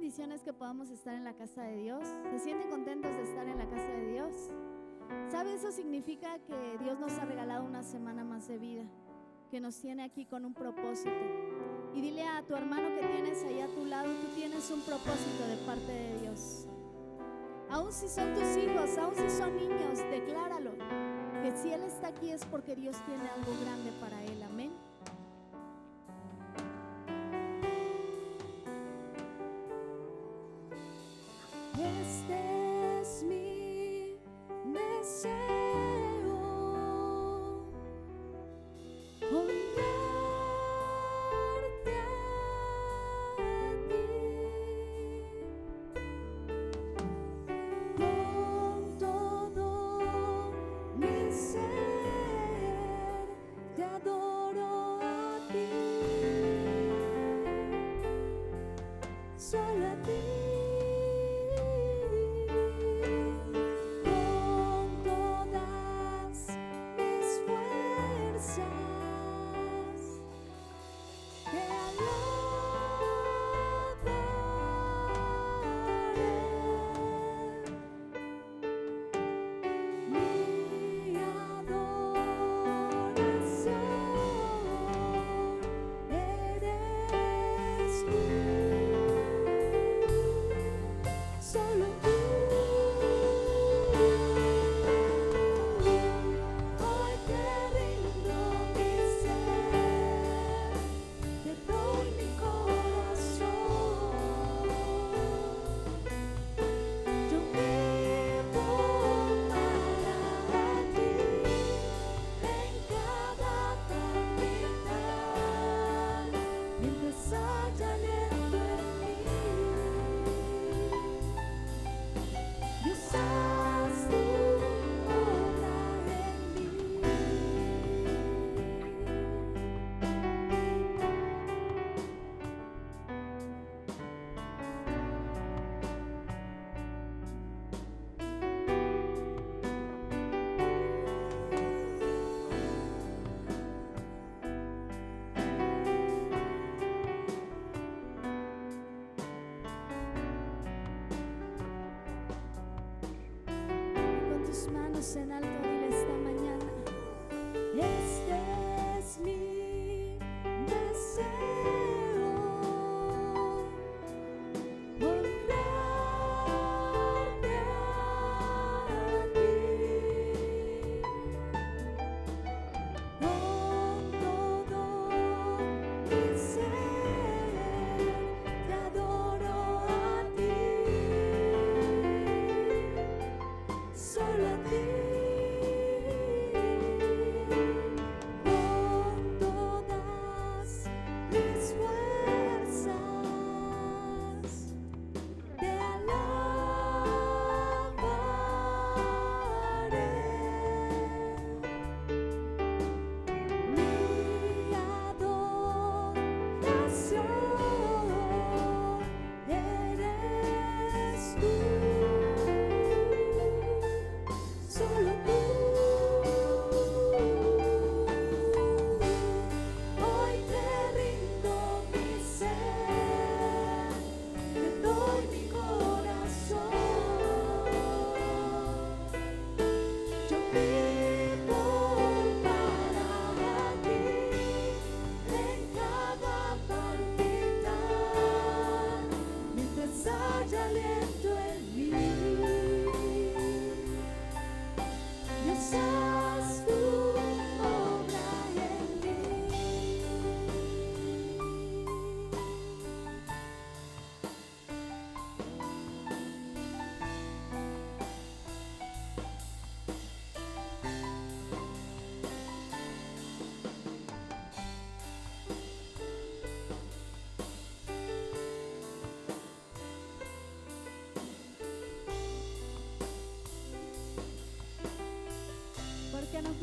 bendiciones que podamos estar en la casa de Dios. ¿Se sienten contentos de estar en la casa de Dios? ¿Sabe? Eso significa que Dios nos ha regalado una semana más de vida, que nos tiene aquí con un propósito. Y dile a tu hermano que tienes ahí a tu lado, tú tienes un propósito de parte de Dios. Aun si son tus hijos, aun si son niños, decláralo. Que si Él está aquí es porque Dios tiene algo grande para Él. En alto,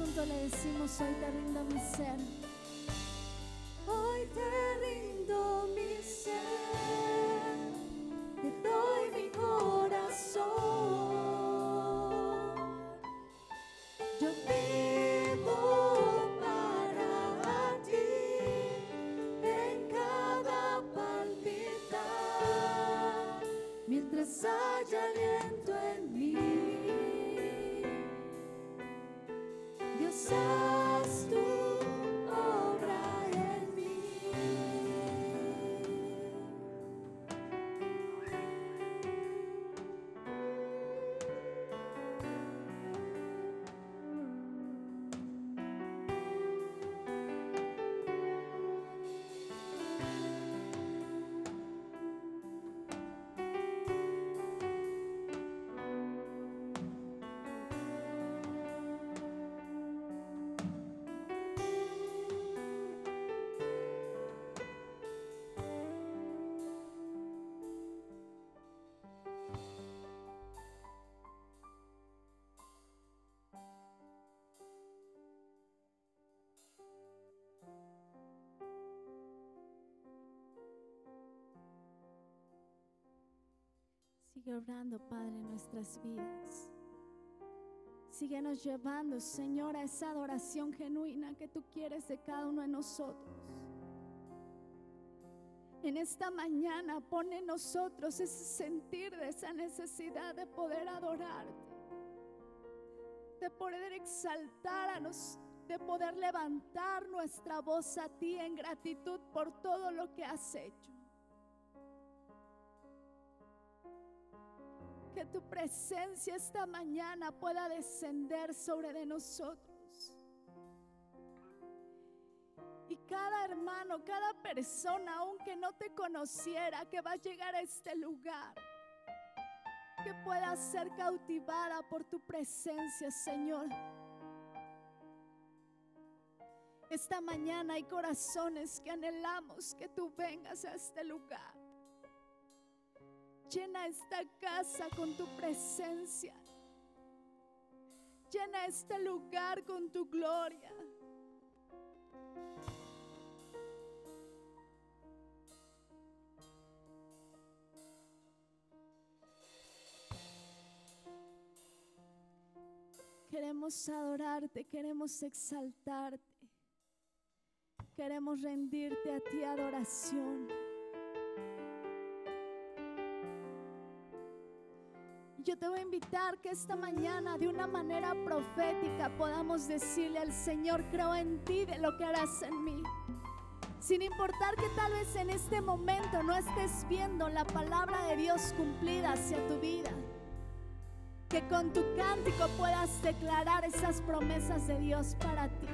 ¿Por qué no juntos le decimos hoy te rindo mi ser? Sigue obrando, Padre, en nuestras vidas. Síguenos llevando, Señor, a esa adoración genuina que tú quieres de cada uno de nosotros. En esta mañana pone en nosotros ese sentir de esa necesidad de poder adorarte, de poder exaltar a nos, de poder levantar nuestra voz a ti en gratitud por todo lo que has hecho. Que tu presencia esta mañana pueda descender sobre de nosotros. Y cada hermano, cada persona, aunque no te conociera, que va a llegar a este lugar, que pueda ser cautivada por tu presencia, Señor. Esta mañana hay corazones que anhelamos que tú vengas a este lugar. Llena esta casa con tu presencia. Llena este lugar con tu gloria. Queremos adorarte, queremos exaltarte. Queremos rendirte a ti adoración. Yo te voy a invitar que esta mañana de una manera profética podamos decirle al Señor, creo en ti de lo que harás en mí. Sin importar que tal vez en este momento no estés viendo la palabra de Dios cumplida hacia tu vida. Que con tu cántico puedas declarar esas promesas de Dios para ti.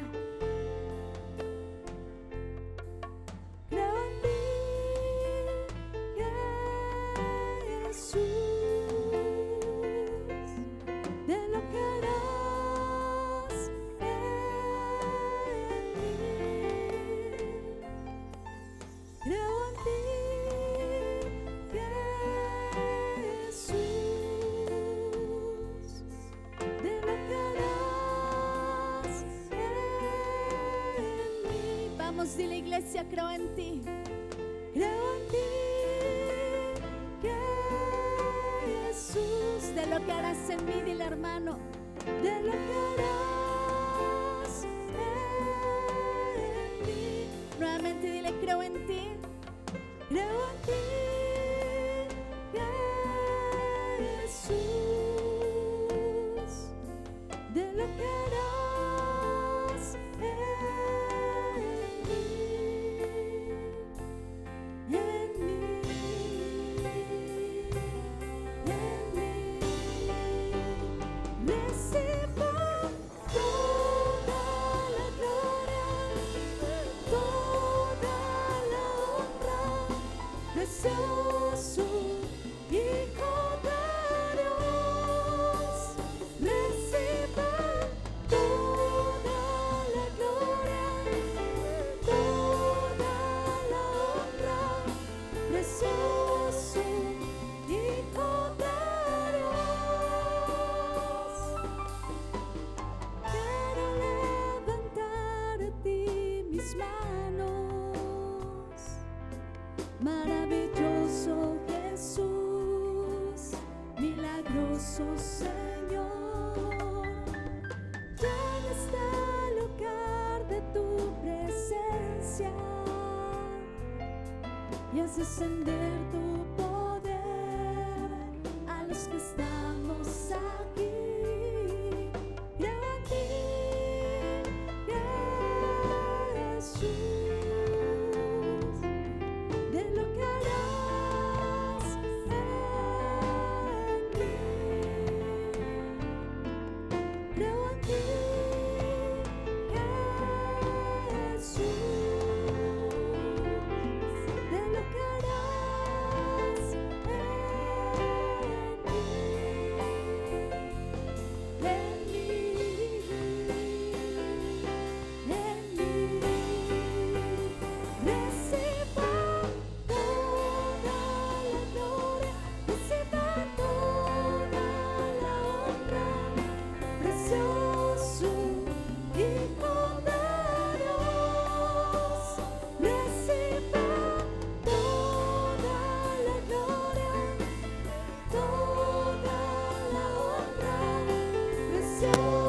su Hijo. so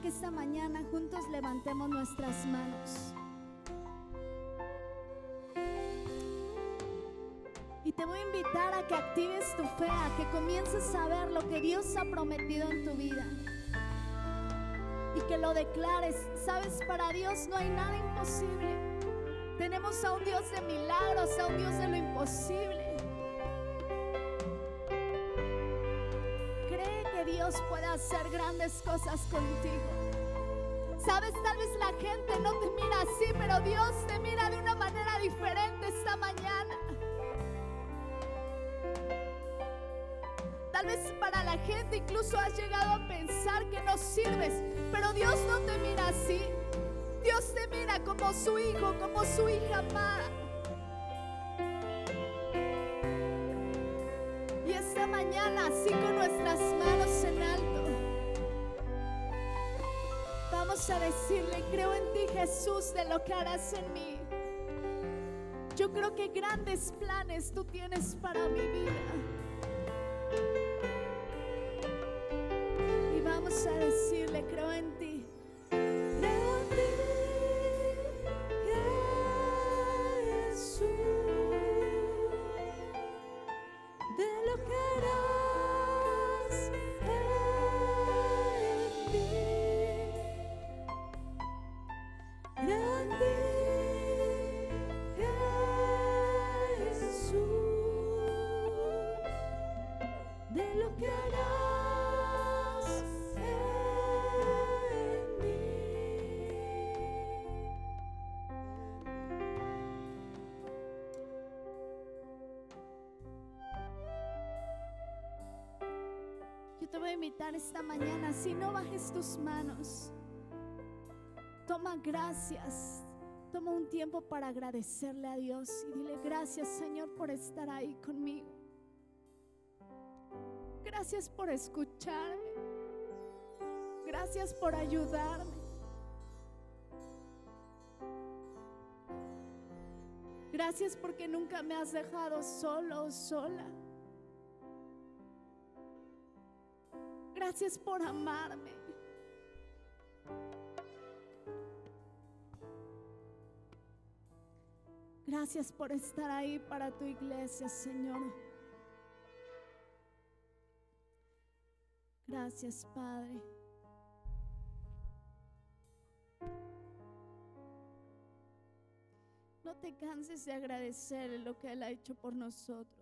que esta mañana juntos levantemos nuestras manos. Y te voy a invitar a que actives tu fe, a que comiences a ver lo que Dios ha prometido en tu vida. Y que lo declares. Sabes, para Dios no hay nada imposible. Tenemos a un Dios de milagros, a un Dios de lo imposible. Hacer grandes cosas contigo. Sabes, tal vez la gente no te mira así, pero Dios te mira de una manera diferente esta mañana. Tal vez para la gente incluso has llegado a pensar que no sirves, pero Dios no te mira así. Dios te mira como su hijo, como su hija amada. Vamos a decirle, creo en ti Jesús de lo que harás en mí. Yo creo que grandes planes tú tienes para mi vida. Yo te voy a invitar esta mañana, si no bajes tus manos, toma gracias, toma un tiempo para agradecerle a Dios y dile gracias Señor por estar ahí conmigo. Gracias por escucharme. Gracias por ayudarme. Gracias porque nunca me has dejado solo o sola. Gracias por amarme. Gracias por estar ahí para tu iglesia, Señor. Gracias, Padre. No te canses de agradecer lo que Él ha hecho por nosotros.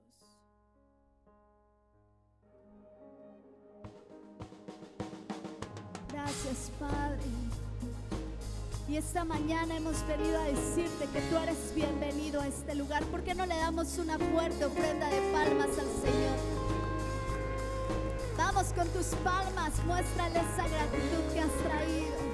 Gracias, Padre. Y esta mañana hemos venido a decirte que tú eres bienvenido a este lugar. ¿Por qué no le damos una fuerte ofrenda de palmas al Señor? Vamos con tus palmas, muéstrale esa gratitud que has traído.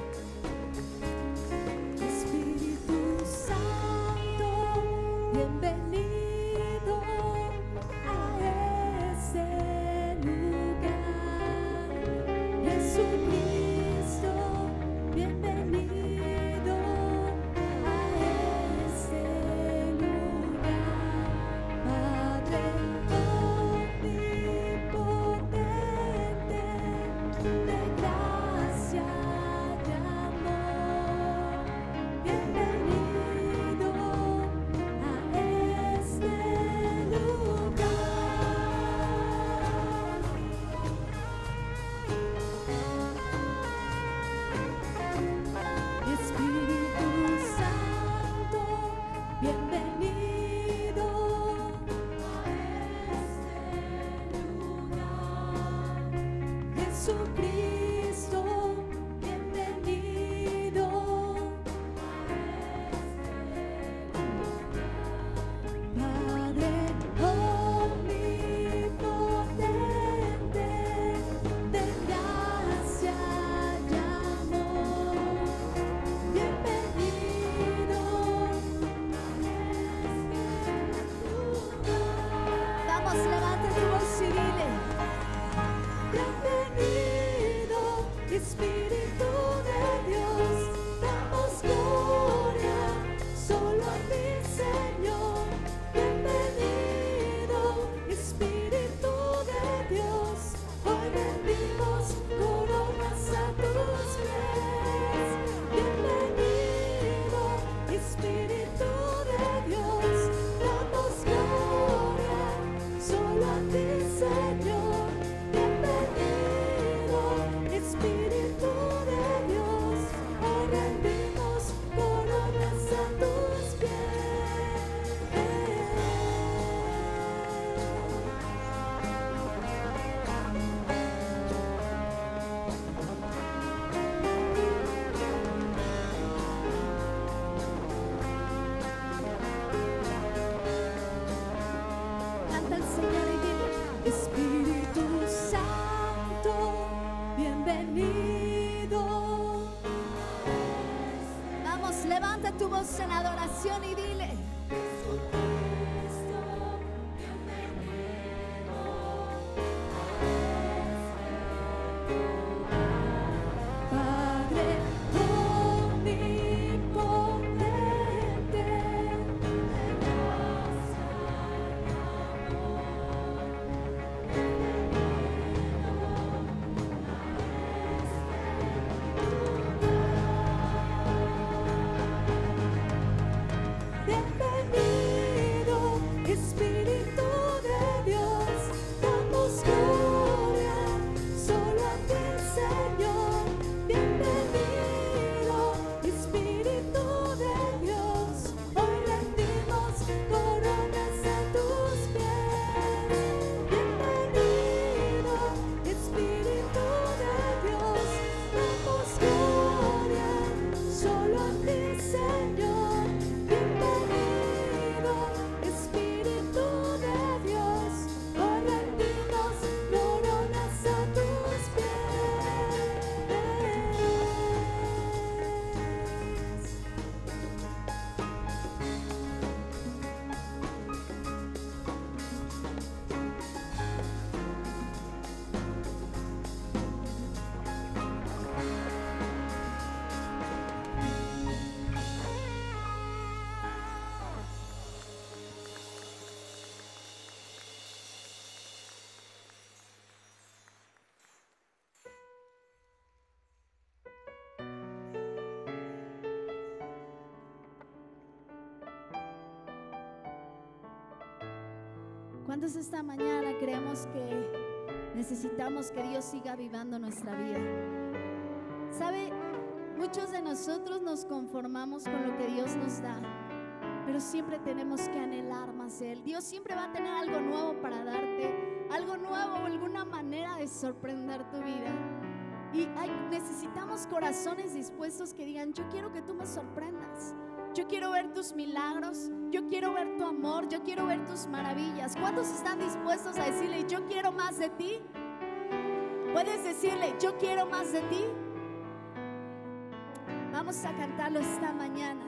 Al Señor dile. Espíritu Santo, bienvenido. Vamos, levanta tu voz en adoración y dile. ¿Cuántos esta mañana creemos que necesitamos que Dios siga vivando nuestra vida? ¿Sabe? Muchos de nosotros nos conformamos con lo que Dios nos da, pero siempre tenemos que anhelar más de Él. Dios siempre va a tener algo nuevo para darte, algo nuevo alguna manera de sorprender tu vida. Y hay- necesitamos corazones dispuestos que digan, yo quiero que tú me sorprendas. Yo quiero ver tus milagros, yo quiero ver tu amor, yo quiero ver tus maravillas. ¿Cuántos están dispuestos a decirle, yo quiero más de ti? Puedes decirle, yo quiero más de ti. Vamos a cantarlo esta mañana.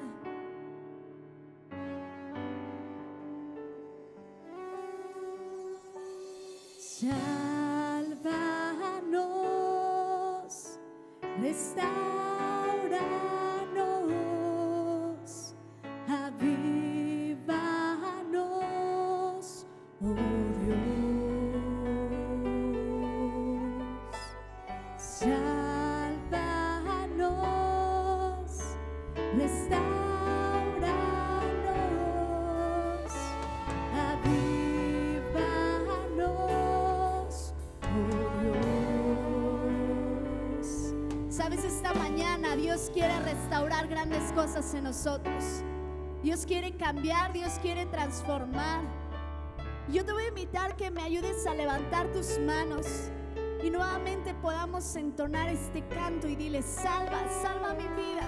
en nosotros. Dios quiere cambiar, Dios quiere transformar. Yo te voy a invitar que me ayudes a levantar tus manos y nuevamente podamos entonar este canto y dile, salva, salva mi vida.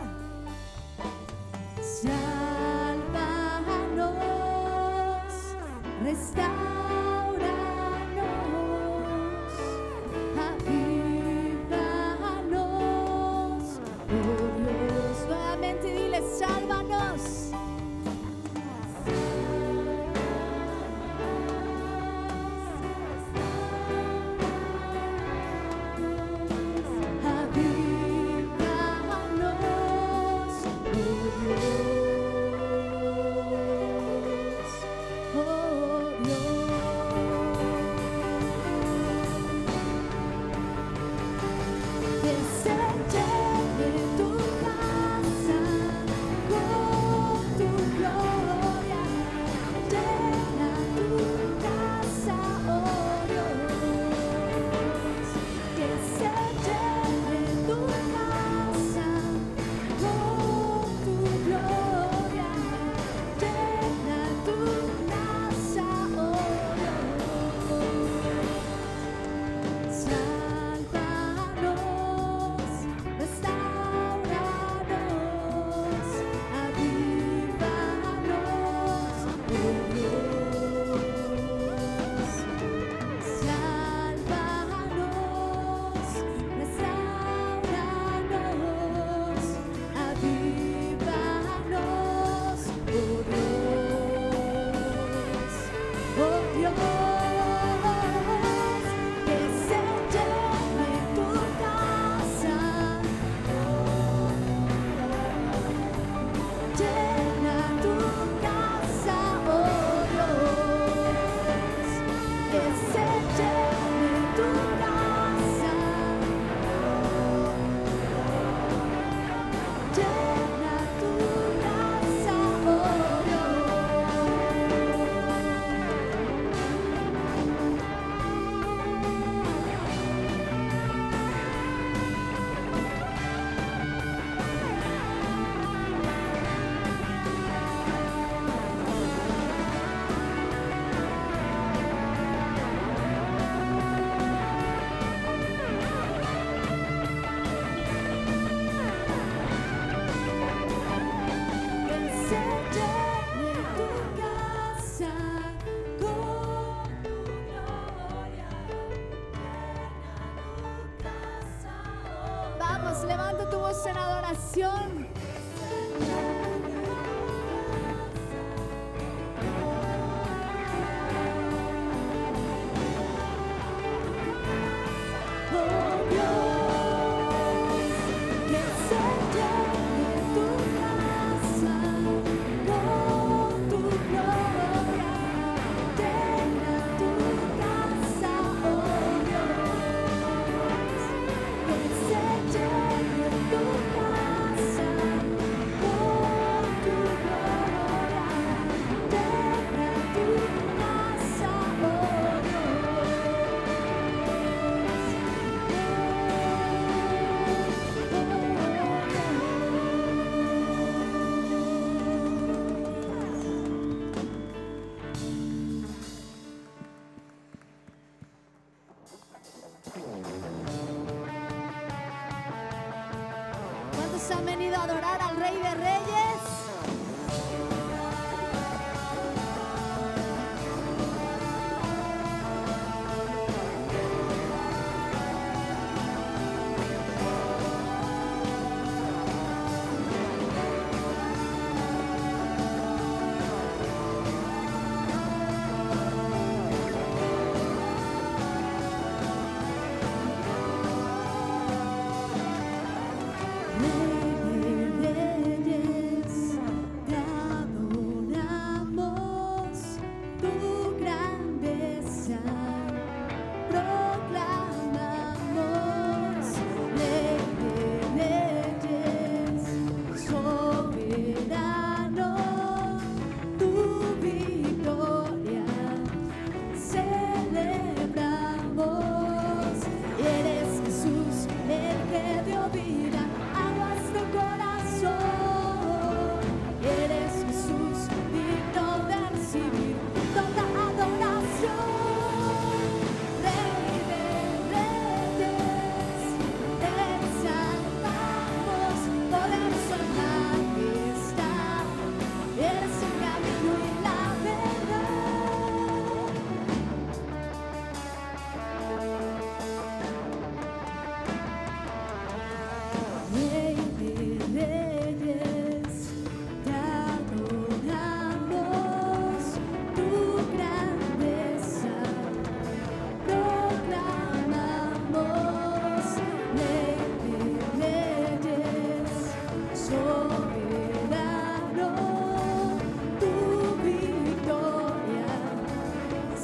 venido a adorar.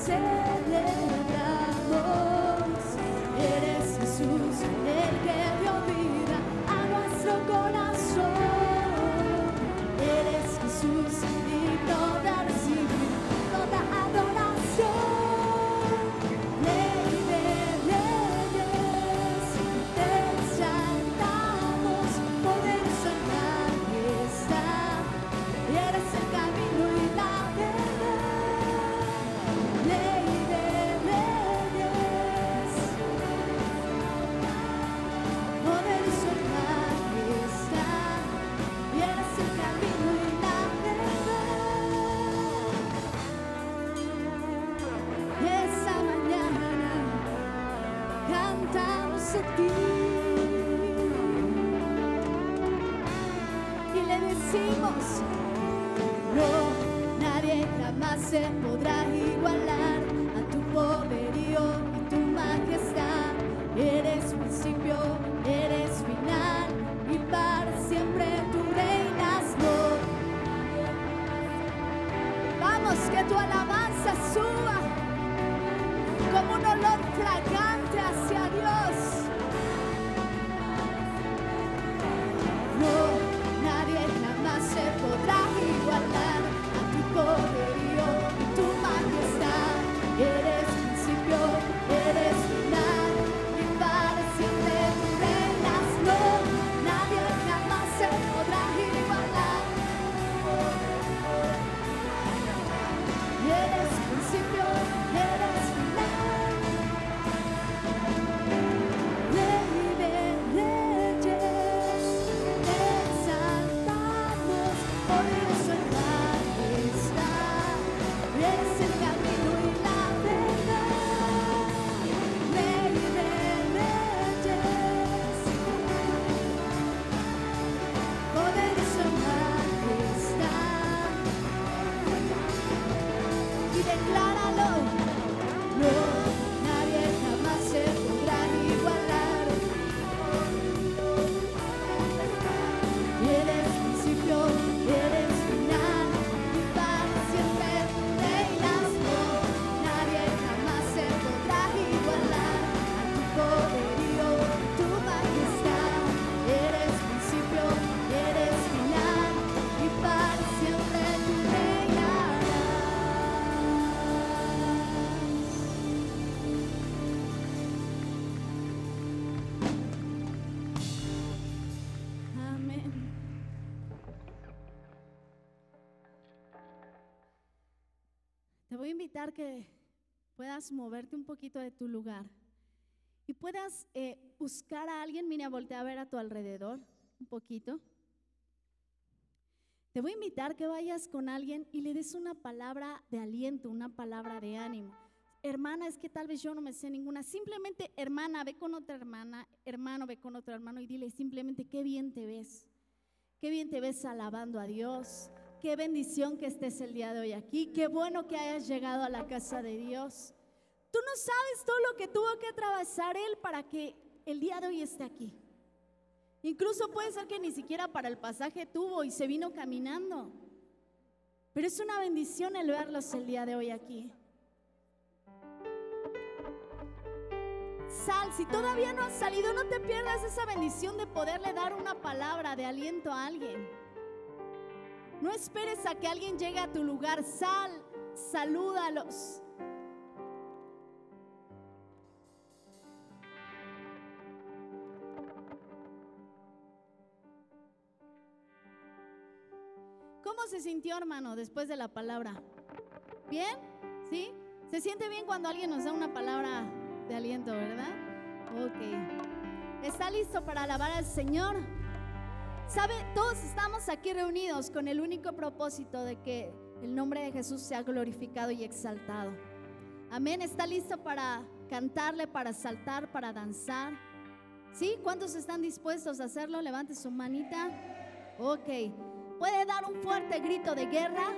say Que puedas moverte un poquito de tu lugar y puedas eh, buscar a alguien, mira, voltea a ver a tu alrededor un poquito. Te voy a invitar que vayas con alguien y le des una palabra de aliento, una palabra de ánimo. Hermana, es que tal vez yo no me sé ninguna. Simplemente, hermana, ve con otra hermana, hermano, ve con otro hermano y dile simplemente qué bien te ves. Qué bien te ves alabando a Dios. Qué bendición que estés el día de hoy aquí. Qué bueno que hayas llegado a la casa de Dios. Tú no sabes todo lo que tuvo que atravesar Él para que el día de hoy esté aquí. Incluso puede ser que ni siquiera para el pasaje tuvo y se vino caminando. Pero es una bendición el verlos el día de hoy aquí. Sal, si todavía no has salido, no te pierdas esa bendición de poderle dar una palabra de aliento a alguien. No esperes a que alguien llegue a tu lugar. Sal, salúdalos. ¿Cómo se sintió, hermano, después de la palabra? ¿Bien? ¿Sí? Se siente bien cuando alguien nos da una palabra de aliento, ¿verdad? Ok. ¿Está listo para alabar al Señor? ¿Sabe? Todos estamos aquí reunidos con el único propósito de que el nombre de Jesús sea glorificado y exaltado. Amén. ¿Está listo para cantarle, para saltar, para danzar? ¿Sí? ¿Cuántos están dispuestos a hacerlo? Levante su manita. Ok. ¿Puede dar un fuerte grito de guerra?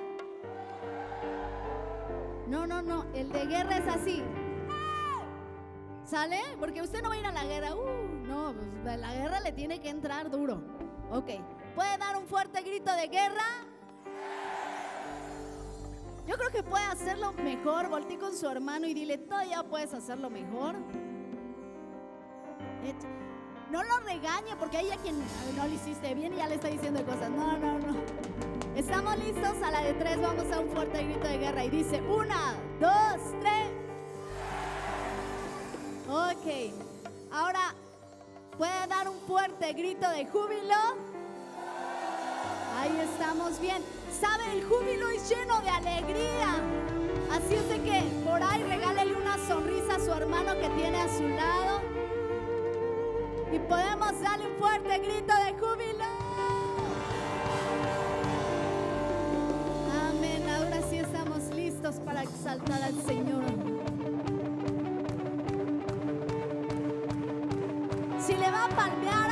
No, no, no. El de guerra es así. ¿Sale? Porque usted no va a ir a la guerra. Uh, no, pues, la guerra le tiene que entrar duro. Ok. ¿Puede dar un fuerte grito de guerra? Yo creo que puede hacerlo mejor. Voltee con su hermano y dile, todavía puedes hacerlo mejor. No lo regañe porque hay a quien "Ay, no lo hiciste bien y ya le está diciendo cosas. No, no, no. Estamos listos a la de tres. Vamos a un fuerte grito de guerra. Y dice, una, dos, tres. Ok. Ahora, ¿puede dar un fuerte grito de júbilo? Ahí estamos bien. ¿Sabe? El júbilo es lleno de alegría. Así es de que por ahí regálele una sonrisa a su hermano que tiene a su lado. Y podemos darle un fuerte grito de júbilo. Amén. Ahora sí estamos listos para exaltar al Señor. Va a palmear,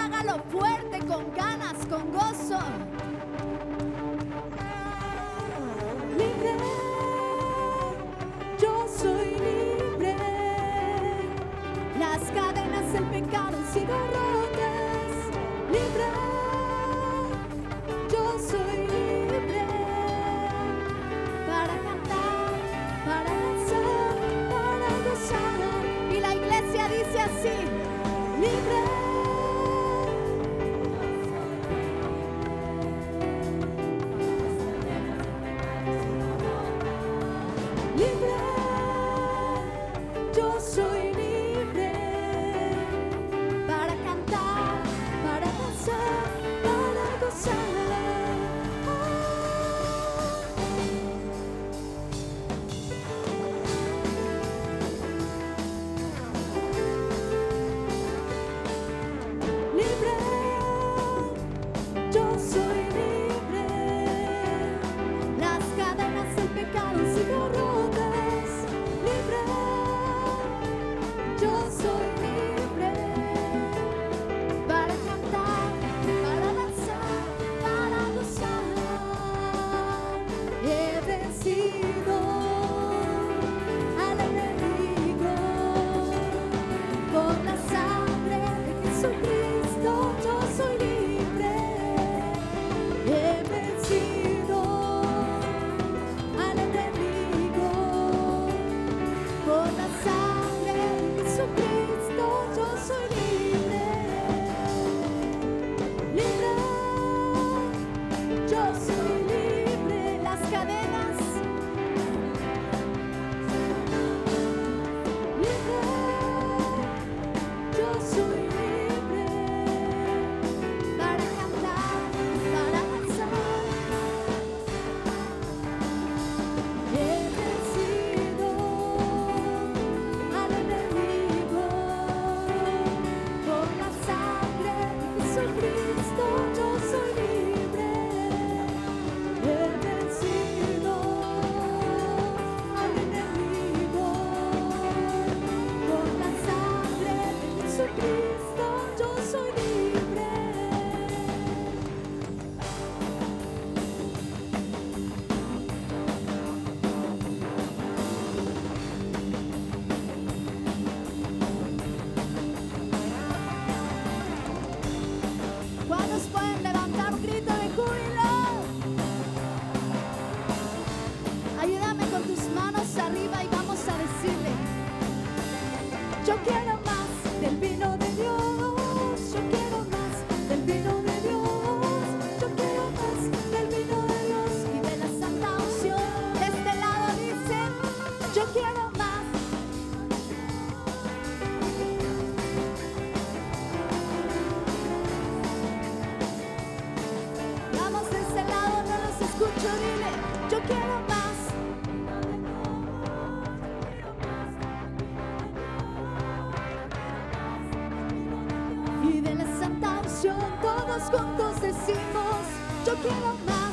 Todos juntos decimos, yo quiero más.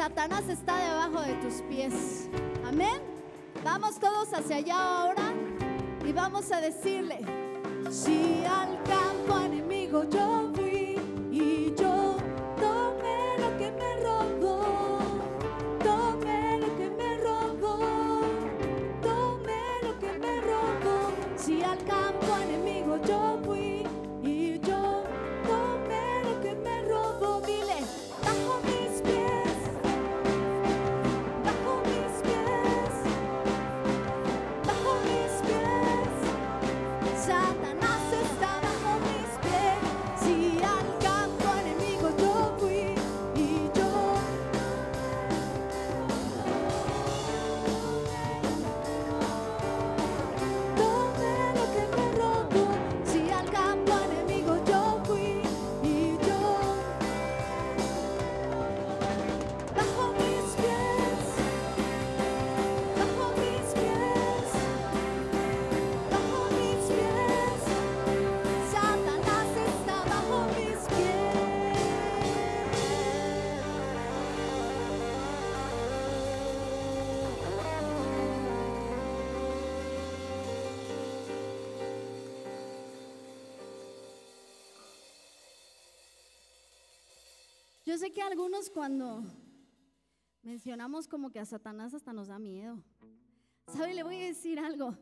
Satanás está debajo de tus pies. Amén. Vamos todos hacia allá ahora y vamos a decir... Yo sé que algunos cuando mencionamos como que a Satanás hasta nos da miedo. ¿Sabe? Le voy a decir algo.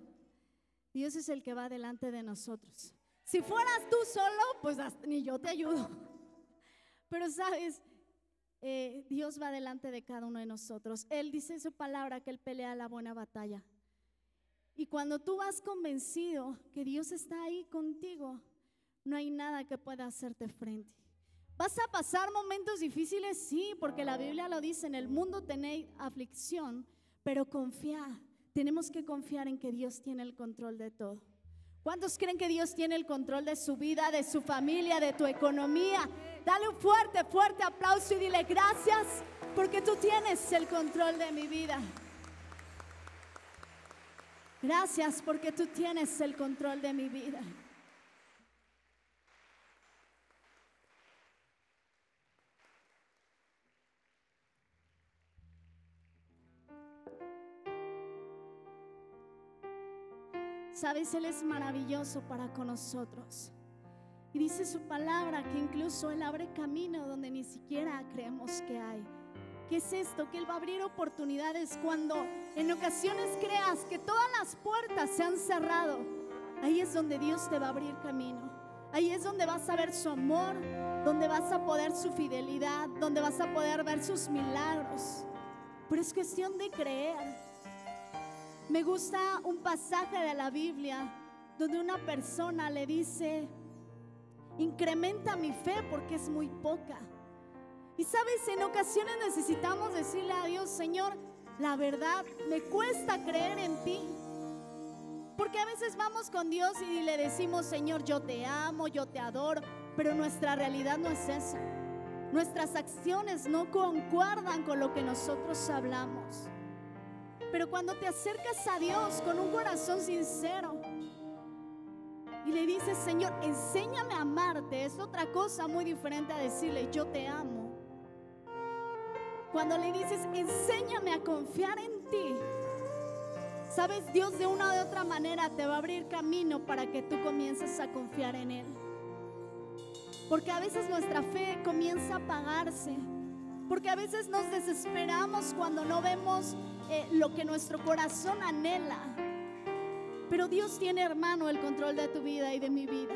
Dios es el que va delante de nosotros. Si fueras tú solo, pues ni yo te ayudo. Pero sabes, eh, Dios va delante de cada uno de nosotros. Él dice en su palabra que Él pelea la buena batalla. Y cuando tú vas convencido que Dios está ahí contigo, no hay nada que pueda hacerte frente. ¿Vas a pasar momentos difíciles? Sí, porque la Biblia lo dice, en el mundo tenéis aflicción, pero confía. Tenemos que confiar en que Dios tiene el control de todo. ¿Cuántos creen que Dios tiene el control de su vida, de su familia, de tu economía? Dale un fuerte, fuerte aplauso y dile gracias porque tú tienes el control de mi vida. Gracias porque tú tienes el control de mi vida. Sabes, Él es maravilloso para con nosotros. Y dice su palabra que incluso Él abre camino donde ni siquiera creemos que hay. ¿Qué es esto? Que Él va a abrir oportunidades cuando en ocasiones creas que todas las puertas se han cerrado. Ahí es donde Dios te va a abrir camino. Ahí es donde vas a ver su amor, donde vas a poder su fidelidad, donde vas a poder ver sus milagros. Pero es cuestión de creer. Me gusta un pasaje de la Biblia donde una persona le dice, incrementa mi fe porque es muy poca. Y sabes, en ocasiones necesitamos decirle a Dios, Señor, la verdad, me cuesta creer en ti. Porque a veces vamos con Dios y le decimos, Señor, yo te amo, yo te adoro, pero nuestra realidad no es esa. Nuestras acciones no concuerdan con lo que nosotros hablamos. Pero cuando te acercas a Dios con un corazón sincero y le dices, Señor, enséñame a amarte, es otra cosa muy diferente a decirle, yo te amo. Cuando le dices, enséñame a confiar en ti, sabes, Dios de una u otra manera te va a abrir camino para que tú comiences a confiar en Él. Porque a veces nuestra fe comienza a apagarse. Porque a veces nos desesperamos cuando no vemos eh, lo que nuestro corazón anhela. Pero Dios tiene, hermano, el control de tu vida y de mi vida.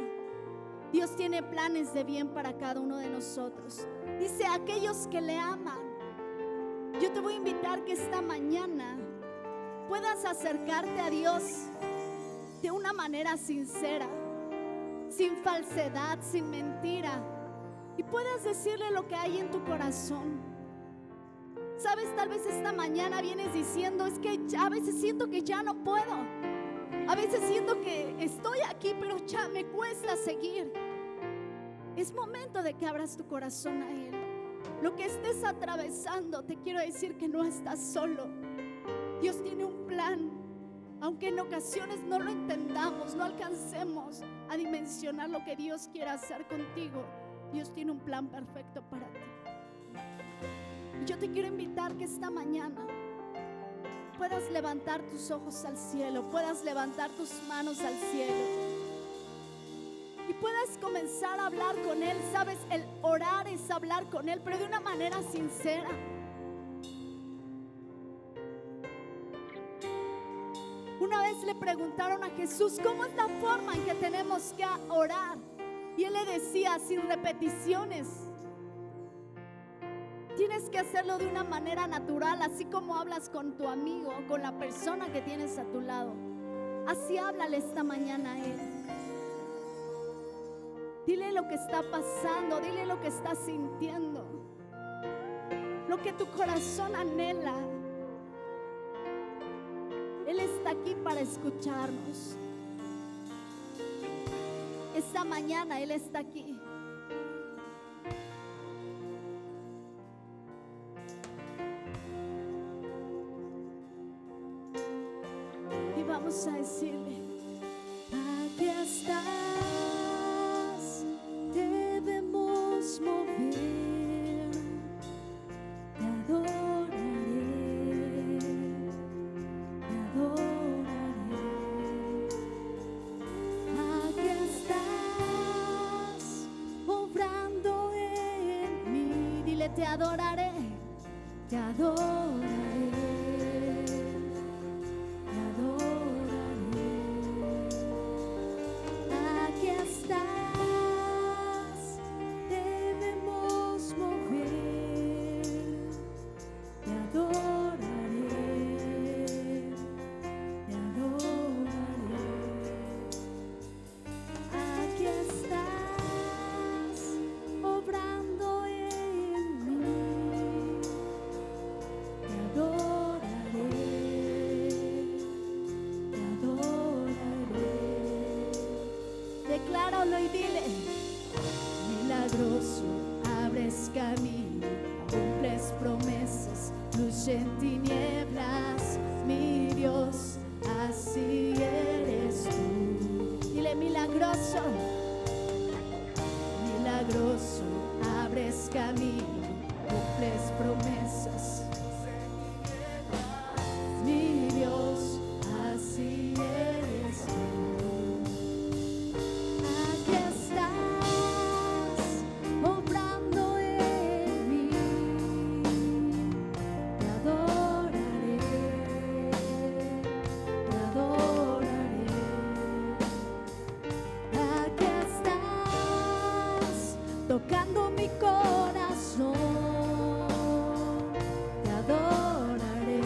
Dios tiene planes de bien para cada uno de nosotros. Dice aquellos que le aman. Yo te voy a invitar que esta mañana puedas acercarte a Dios de una manera sincera, sin falsedad, sin mentira, y puedas decirle lo que hay en tu corazón. Sabes, tal vez esta mañana vienes diciendo, es que a veces siento que ya no puedo. A veces siento que estoy aquí, pero ya me cuesta seguir. Es momento de que abras tu corazón a Él. Lo que estés atravesando, te quiero decir que no estás solo. Dios tiene un plan. Aunque en ocasiones no lo entendamos, no alcancemos a dimensionar lo que Dios quiere hacer contigo, Dios tiene un plan perfecto para ti. Yo te quiero invitar que esta mañana puedas levantar tus ojos al cielo, puedas levantar tus manos al cielo y puedas comenzar a hablar con Él. Sabes, el orar es hablar con Él, pero de una manera sincera. Una vez le preguntaron a Jesús, ¿cómo es la forma en que tenemos que orar? Y Él le decía, sin repeticiones. Tienes que hacerlo de una manera natural, así como hablas con tu amigo, con la persona que tienes a tu lado. Así háblale esta mañana a él. Dile lo que está pasando, dile lo que está sintiendo, lo que tu corazón anhela. Él está aquí para escucharnos. Esta mañana Él está aquí. vamos a decirle, aquí estás, debemos mover, te adoraré, te adoraré. Aquí estás, obrando en mí, dile, te adoraré, te adoraré. tocando mi corazón. Te adoraré,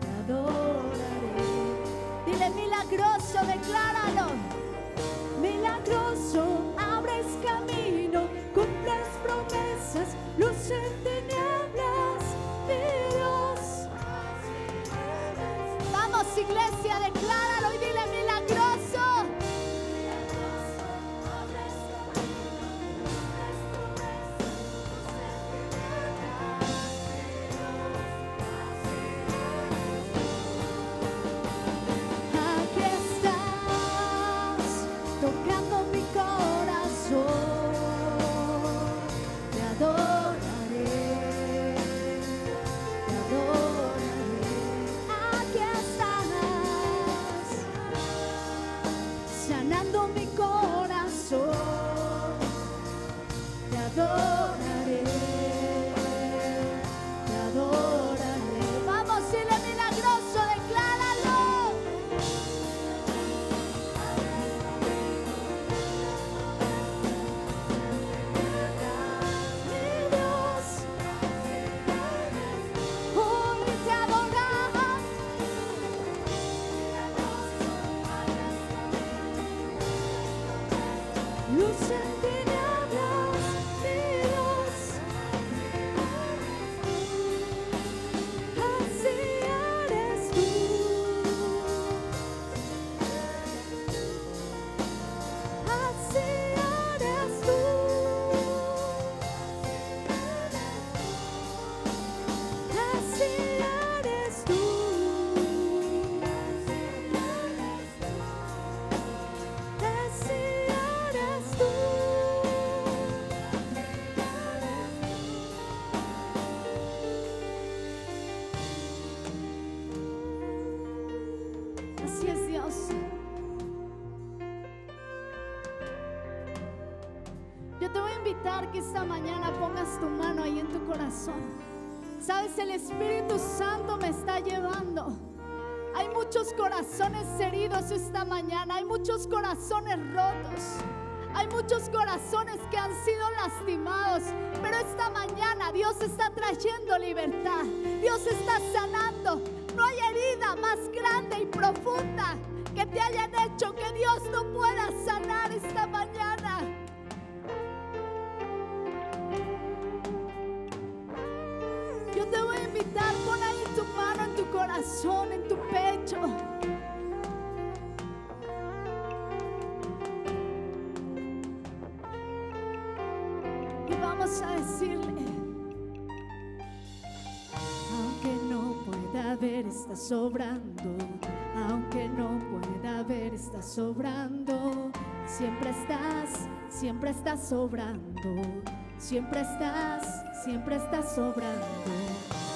te adoraré. Dile milagroso, decláralo. Milagroso. Que esta mañana pongas tu mano ahí en tu corazón. Sabes, el Espíritu Santo me está llevando. Hay muchos corazones heridos esta mañana, hay muchos corazones rotos. Hay muchos corazones que han sido lastimados, pero esta mañana Dios está trayendo libertad. Dios está sanando. No hay herida más grande y profunda que te hayan hecho está sobrando. Aunque no pueda ver, está sobrando. Siempre estás, siempre estás sobrando. Siempre estás, siempre estás sobrando.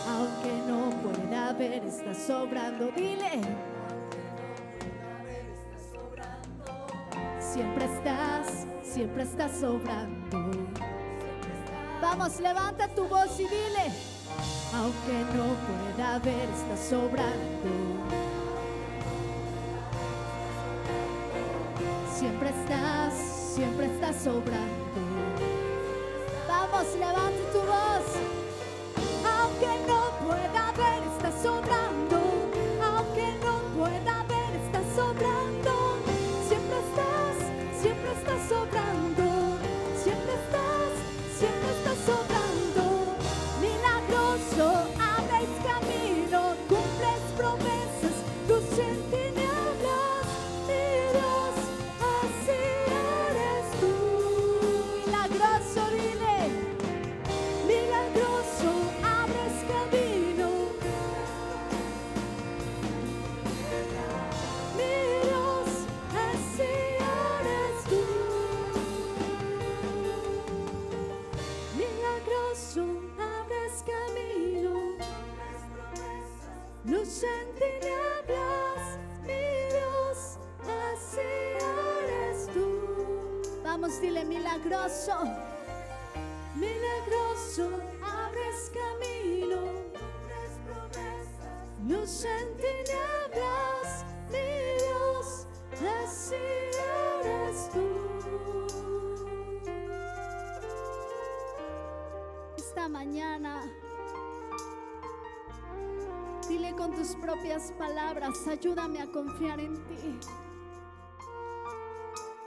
Aunque no pueda ver, estás sobrando. Dile. Siempre estás, siempre estás sobrando. Vamos, levanta tu voz y dile, aunque no pueda ver, está sobrando. Siempre estás, siempre estás sobrando. Vamos, levanta tu voz. Aunque no pueda ver, está sobrando. Milagroso. Milagroso, abres camino. Luz en tinieblas, Dios, así eres tú. Esta mañana, dile con tus propias palabras, ayúdame a confiar en ti.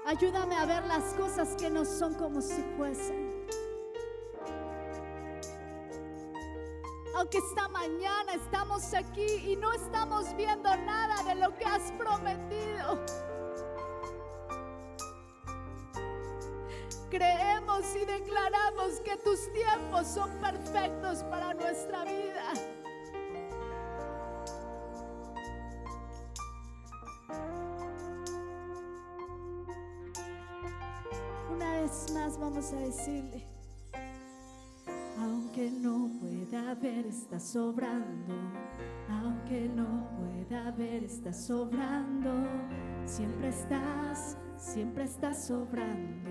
Ayúdame a ver las cosas que no son como si fuesen. Aunque esta mañana estamos aquí y no estamos viendo nada de lo que has prometido. Creemos y declaramos que tus tiempos son perfectos para nuestra vida. A decirle, Aunque no pueda ver, está sobrando. Aunque no pueda ver, está sobrando. Siempre estás, siempre estás sobrando.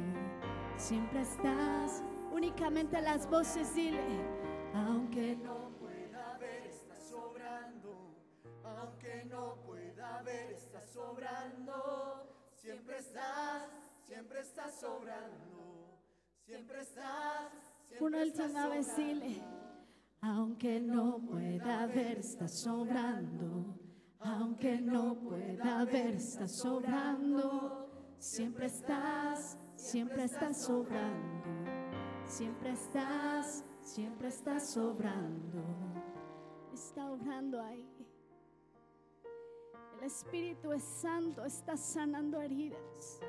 Siempre estás. únicamente las voces dile, Aunque no pueda ver, está sobrando. Aunque no pueda ver, está sobrando. Siempre estás, siempre estás sobrando. Siempre estás, siempre vez sobrando. dile, Aunque no pueda ver, está sobrando. Aunque no pueda ver, está sobrando. Siempre estás, siempre estás sobrando. Siempre estás, siempre estás sobrando. está obrando ahí. El Espíritu Santo está sanando heridas.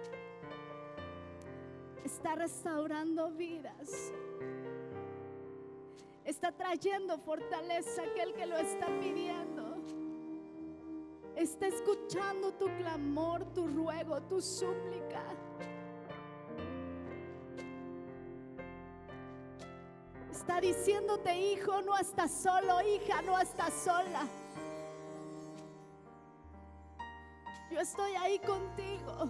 Está restaurando vidas. Está trayendo fortaleza a aquel que lo está pidiendo. Está escuchando tu clamor, tu ruego, tu súplica. Está diciéndote, hijo, no estás solo, hija, no estás sola. Yo estoy ahí contigo.